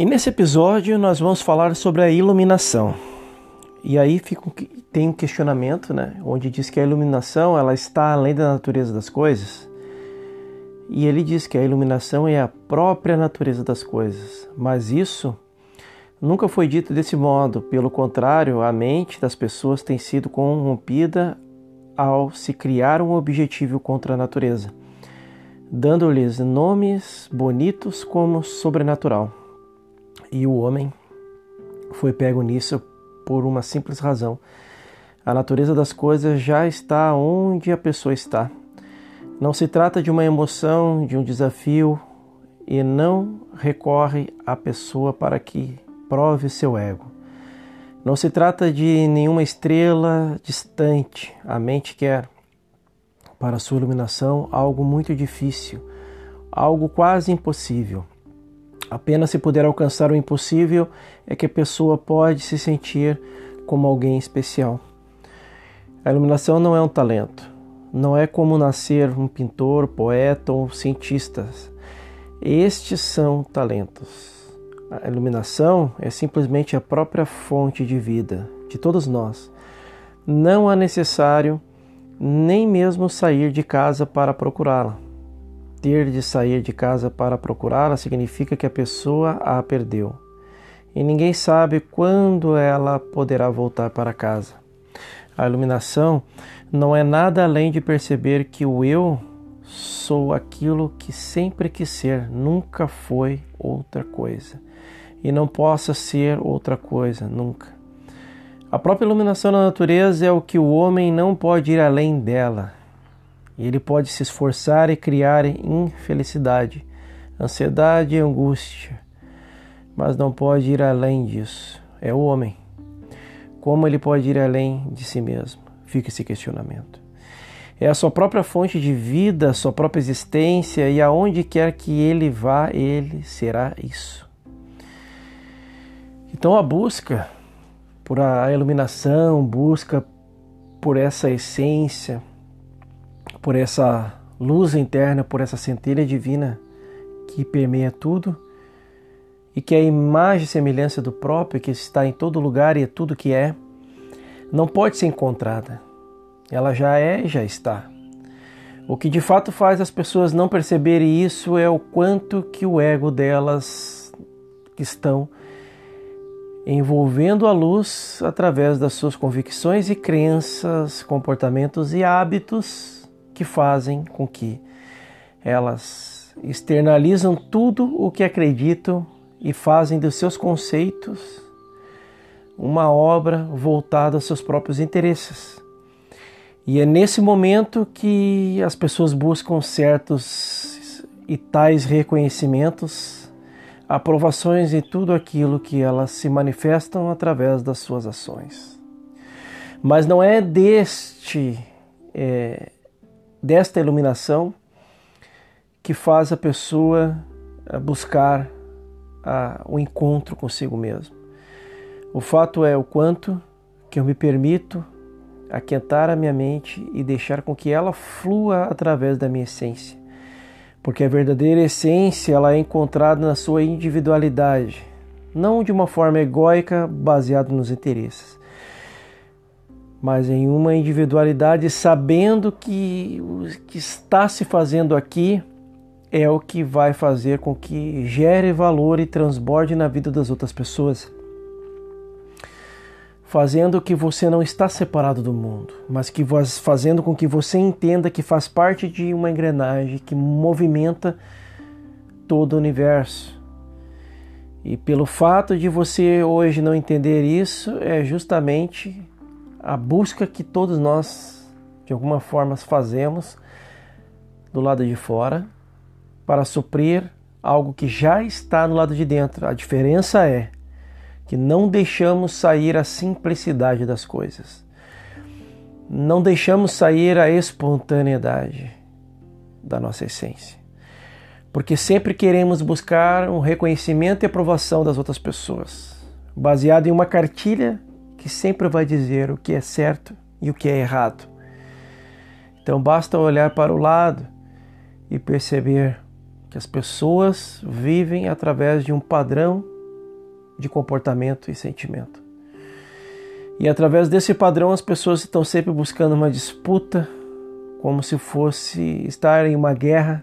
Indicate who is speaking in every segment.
Speaker 1: E nesse episódio nós vamos falar sobre a iluminação. E aí fica, tem um questionamento, né, onde diz que a iluminação ela está além da natureza das coisas. E ele diz que a iluminação é a própria natureza das coisas. Mas isso nunca foi dito desse modo. Pelo contrário, a mente das pessoas tem sido corrompida ao se criar um objetivo contra a natureza, dando-lhes nomes bonitos como sobrenatural. E o homem foi pego nisso por uma simples razão. A natureza das coisas já está onde a pessoa está. Não se trata de uma emoção, de um desafio, e não recorre à pessoa para que prove seu ego. Não se trata de nenhuma estrela distante. A mente quer, para sua iluminação, algo muito difícil, algo quase impossível. Apenas se puder alcançar o impossível é que a pessoa pode se sentir como alguém especial. A iluminação não é um talento, não é como nascer um pintor, poeta ou cientista. Estes são talentos. A iluminação é simplesmente a própria fonte de vida de todos nós. Não é necessário nem mesmo sair de casa para procurá-la. Ter de sair de casa para procurá-la significa que a pessoa a perdeu. E ninguém sabe quando ela poderá voltar para casa. A iluminação não é nada além de perceber que o eu sou aquilo que sempre quis ser, nunca foi outra coisa e não possa ser outra coisa nunca. A própria iluminação da natureza é o que o homem não pode ir além dela. Ele pode se esforçar e criar infelicidade, ansiedade e angústia, mas não pode ir além disso. É o homem. Como ele pode ir além de si mesmo? Fica esse questionamento. É a sua própria fonte de vida, a sua própria existência, e aonde quer que ele vá, ele será isso. Então a busca por a iluminação, busca por essa essência, por essa luz interna, por essa centelha divina que permeia tudo e que é a imagem e semelhança do próprio, que está em todo lugar e é tudo que é, não pode ser encontrada. Ela já é e já está. O que de fato faz as pessoas não perceberem isso é o quanto que o ego delas estão envolvendo a luz através das suas convicções e crenças, comportamentos e hábitos que fazem com que elas externalizam tudo o que acreditam e fazem dos seus conceitos uma obra voltada aos seus próprios interesses. E é nesse momento que as pessoas buscam certos e tais reconhecimentos aprovações em tudo aquilo que elas se manifestam através das suas ações. Mas não é deste é, desta iluminação que faz a pessoa é, buscar o encontro consigo mesmo. O fato é o quanto que eu me permito aquentar a minha mente e deixar com que ela flua através da minha essência porque a verdadeira essência ela é encontrada na sua individualidade, não de uma forma egóica baseada nos interesses, mas em uma individualidade sabendo que o que está se fazendo aqui é o que vai fazer com que gere valor e transborde na vida das outras pessoas fazendo que você não está separado do mundo, mas que fazendo com que você entenda que faz parte de uma engrenagem que movimenta todo o universo. E pelo fato de você hoje não entender isso, é justamente a busca que todos nós, de alguma forma, fazemos do lado de fora para suprir algo que já está no lado de dentro. A diferença é que não deixamos sair a simplicidade das coisas. Não deixamos sair a espontaneidade da nossa essência. Porque sempre queremos buscar um reconhecimento e aprovação das outras pessoas, baseado em uma cartilha que sempre vai dizer o que é certo e o que é errado. Então basta olhar para o lado e perceber que as pessoas vivem através de um padrão de comportamento e sentimento. E através desse padrão as pessoas estão sempre buscando uma disputa, como se fosse estar em uma guerra,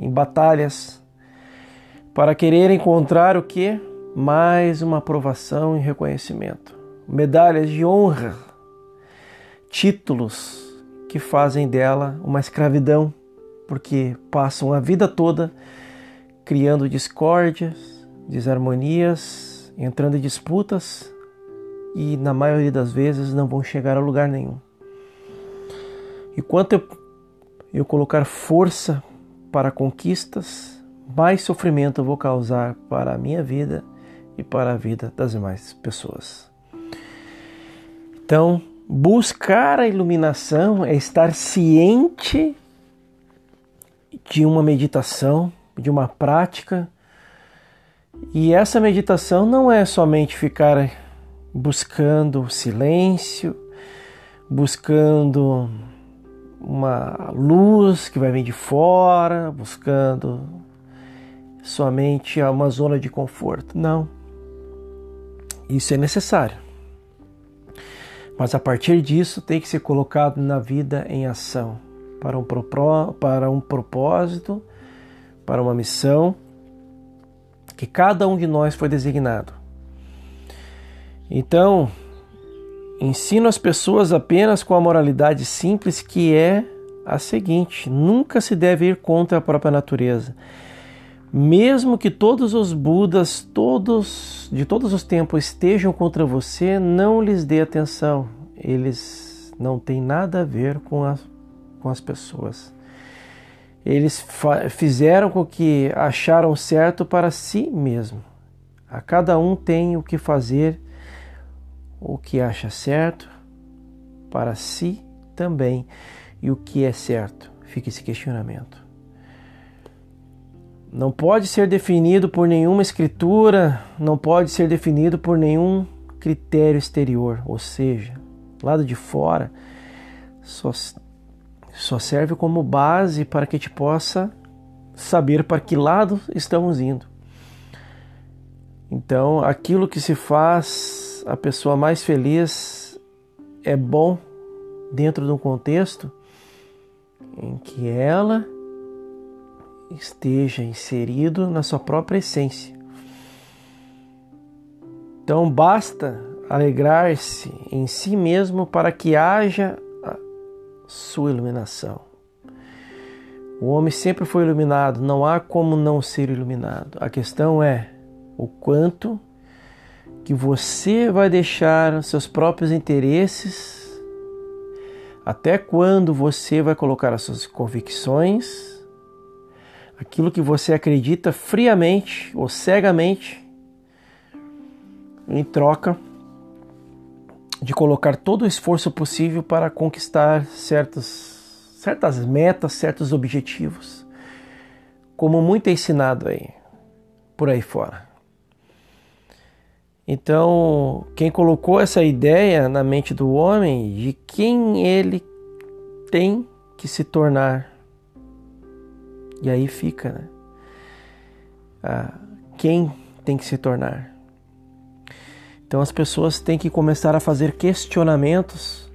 Speaker 1: em batalhas, para querer encontrar o que? Mais uma aprovação e reconhecimento. Medalhas de honra, títulos que fazem dela uma escravidão, porque passam a vida toda criando discórdias, desarmonias, entrando em disputas e na maioria das vezes não vão chegar a lugar nenhum. E quanto eu, eu colocar força para conquistas, mais sofrimento eu vou causar para a minha vida e para a vida das demais pessoas. Então, buscar a iluminação é estar ciente de uma meditação de uma prática. E essa meditação não é somente ficar buscando silêncio, buscando uma luz que vai vir de fora, buscando somente uma zona de conforto. Não. Isso é necessário. Mas a partir disso tem que ser colocado na vida em ação para um, para um propósito para uma missão que cada um de nós foi designado. Então, ensino as pessoas apenas com a moralidade simples que é a seguinte: nunca se deve ir contra a própria natureza. Mesmo que todos os Budas, todos de todos os tempos estejam contra você, não lhes dê atenção. Eles não têm nada a ver com, com as pessoas eles fizeram com que acharam certo para si mesmo. A cada um tem o que fazer, o que acha certo para si também. E o que é certo? Fica esse questionamento. Não pode ser definido por nenhuma escritura, não pode ser definido por nenhum critério exterior, ou seja, lado de fora, só só serve como base para que gente possa saber para que lado estamos indo. Então, aquilo que se faz a pessoa mais feliz é bom dentro de um contexto em que ela esteja inserido na sua própria essência. Então basta alegrar-se em si mesmo para que haja sua iluminação. O homem sempre foi iluminado, não há como não ser iluminado. A questão é o quanto que você vai deixar seus próprios interesses, até quando você vai colocar as suas convicções, aquilo que você acredita friamente ou cegamente, em troca de colocar todo o esforço possível para conquistar certos, certas metas, certos objetivos, como muito é ensinado aí, por aí fora. Então, quem colocou essa ideia na mente do homem de quem ele tem que se tornar, e aí fica, né? Ah, quem tem que se tornar? Então as pessoas têm que começar a fazer questionamentos.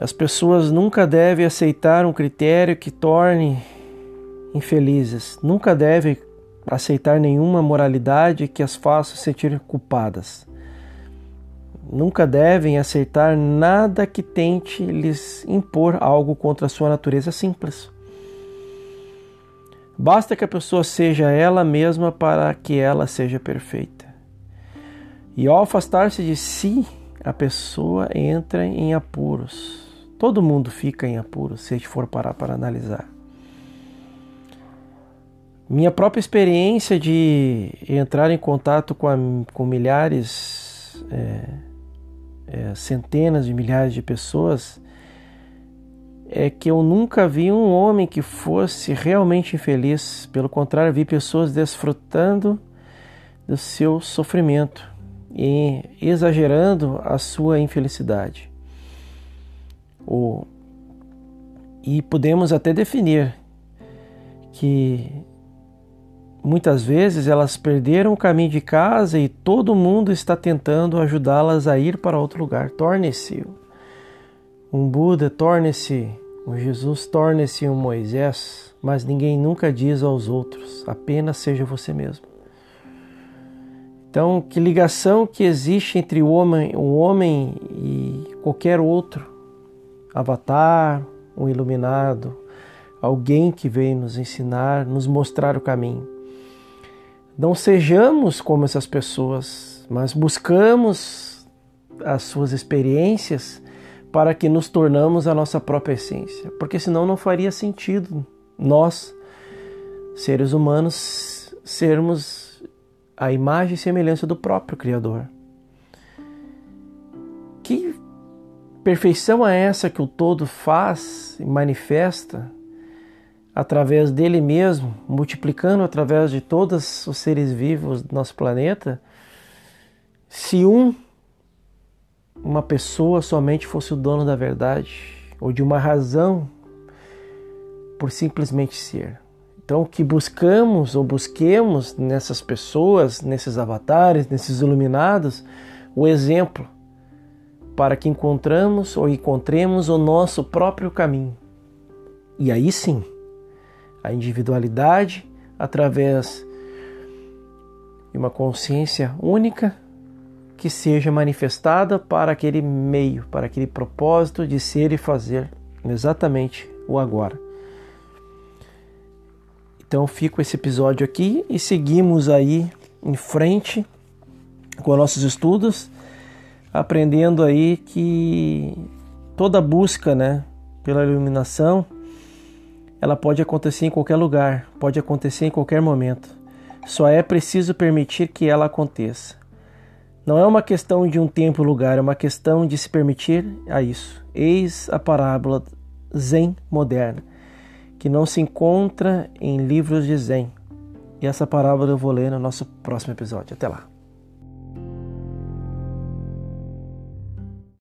Speaker 1: As pessoas nunca devem aceitar um critério que torne infelizes. Nunca devem aceitar nenhuma moralidade que as faça sentir culpadas. Nunca devem aceitar nada que tente lhes impor algo contra a sua natureza simples. Basta que a pessoa seja ela mesma para que ela seja perfeita. E ao afastar-se de si, a pessoa entra em apuros. Todo mundo fica em apuros se a gente for parar para analisar. Minha própria experiência de entrar em contato com, a, com milhares, é, é, centenas de milhares de pessoas, é que eu nunca vi um homem que fosse realmente infeliz. Pelo contrário, vi pessoas desfrutando do seu sofrimento e exagerando a sua infelicidade. O, e podemos até definir que muitas vezes elas perderam o caminho de casa e todo mundo está tentando ajudá-las a ir para outro lugar. Torne-se um Buda, torne-se um Jesus, torne-se um Moisés, mas ninguém nunca diz aos outros, apenas seja você mesmo. Então, que ligação que existe entre o homem, o homem e qualquer outro avatar, um iluminado, alguém que veio nos ensinar, nos mostrar o caminho. Não sejamos como essas pessoas, mas buscamos as suas experiências para que nos tornamos a nossa própria essência, porque senão não faria sentido nós, seres humanos, sermos a imagem e semelhança do próprio Criador. Que perfeição é essa que o todo faz e manifesta através dele mesmo, multiplicando através de todos os seres vivos do nosso planeta, se um, uma pessoa somente fosse o dono da verdade ou de uma razão por simplesmente ser. Então, o que buscamos ou busquemos nessas pessoas, nesses avatares, nesses iluminados, o exemplo para que encontramos ou encontremos o nosso próprio caminho. E aí sim, a individualidade através de uma consciência única que seja manifestada para aquele meio, para aquele propósito de ser e fazer exatamente o agora. Então fico esse episódio aqui e seguimos aí em frente com nossos estudos, aprendendo aí que toda busca, né, pela iluminação ela pode acontecer em qualquer lugar, pode acontecer em qualquer momento. Só é preciso permitir que ela aconteça. Não é uma questão de um tempo e lugar, é uma questão de se permitir a isso. Eis a parábola Zen moderna, que não se encontra em livros de Zen. E essa parábola eu vou ler no nosso próximo episódio. Até lá.